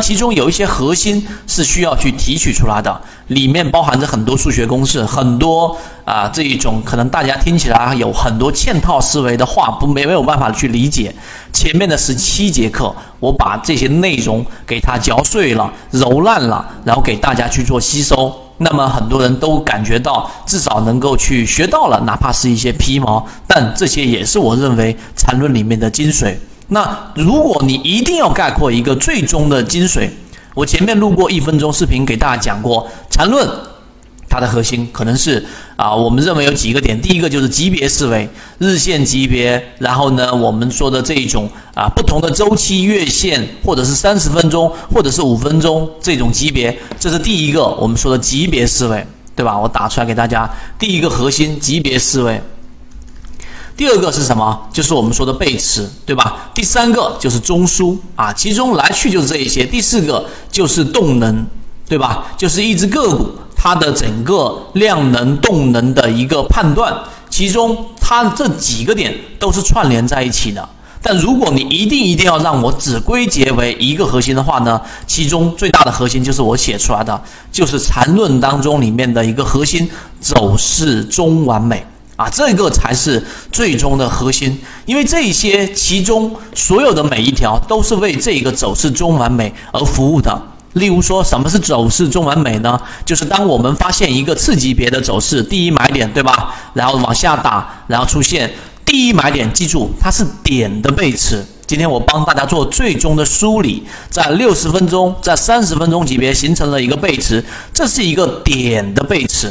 其中有一些核心是需要去提取出来的，里面包含着很多数学公式，很多啊这一种可能大家听起来有很多嵌套思维的话，不没没有办法去理解。前面的十七节课，我把这些内容给它嚼碎了、揉烂了，然后给大家去做吸收。那么很多人都感觉到至少能够去学到了，哪怕是一些皮毛，但这些也是我认为缠论里面的精髓。那如果你一定要概括一个最终的精髓，我前面录过一分钟视频给大家讲过缠论，它的核心可能是啊，我们认为有几个点，第一个就是级别思维，日线级别，然后呢，我们说的这一种啊不同的周期月线，或者是三十分钟，或者是五分钟这种级别，这是第一个我们说的级别思维，对吧？我打出来给大家，第一个核心级别思维。第二个是什么？就是我们说的背驰，对吧？第三个就是中枢啊，其中来去就是这一些。第四个就是动能，对吧？就是一只个股它的整个量能、动能的一个判断，其中它这几个点都是串联在一起的。但如果你一定一定要让我只归结为一个核心的话呢，其中最大的核心就是我写出来的，就是缠论当中里面的一个核心走势中完美。啊，这个才是最终的核心，因为这些其中所有的每一条都是为这个走势中完美而服务的。例如说，什么是走势中完美呢？就是当我们发现一个次级别的走势，第一买点，对吧？然后往下打，然后出现第一买点，记住它是点的背驰。今天我帮大家做最终的梳理，在六十分钟，在三十分钟级别形成了一个背驰，这是一个点的背驰。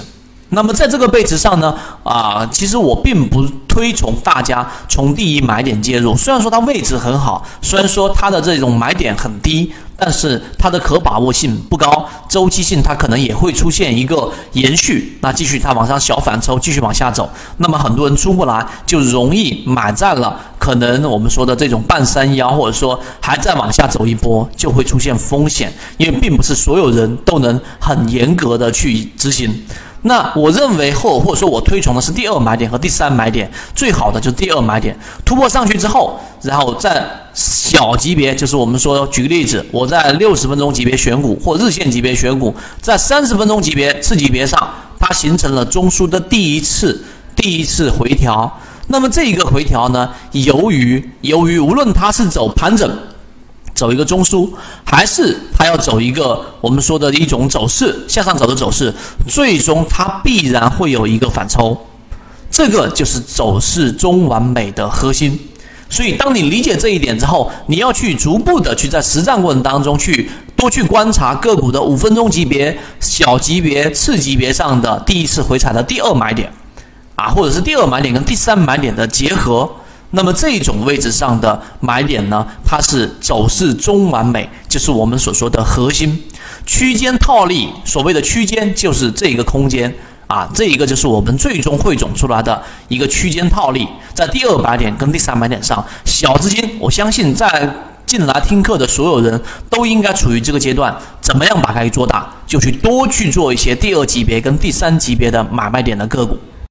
那么在这个位置上呢，啊，其实我并不推崇大家从第一买点介入。虽然说它位置很好，虽然说它的这种买点很低，但是它的可把握性不高，周期性它可能也会出现一个延续。那继续它往上小反抽，继续往下走，那么很多人出不来，就容易买在了可能我们说的这种半山腰，或者说还在往下走一波，就会出现风险，因为并不是所有人都能很严格的去执行。那我认为或或者说我推崇的是第二买点和第三买点，最好的就是第二买点突破上去之后，然后在小级别，就是我们说举个例子，我在六十分钟级别选股或日线级别选股，在三十分钟级别次级别上，它形成了中枢的第一次第一次回调。那么这一个回调呢，由于由于无论它是走盘整。走一个中枢，还是它要走一个我们说的一种走势向上走的走势，最终它必然会有一个反抽，这个就是走势中完美的核心。所以，当你理解这一点之后，你要去逐步的去在实战过程当中去多去观察个股的五分钟级别、小级别、次级别上的第一次回踩的第二买点，啊，或者是第二买点跟第三买点的结合。那么这种位置上的买点呢，它是走势中完美，就是我们所说的核心区间套利。所谓的区间就是这个空间啊，这一个就是我们最终汇总出来的一个区间套利。在第二买点跟第三买点上，小资金，我相信在进来听课的所有人都应该处于这个阶段。怎么样把它给做大，就去多去做一些第二级别跟第三级别的买卖点的个股。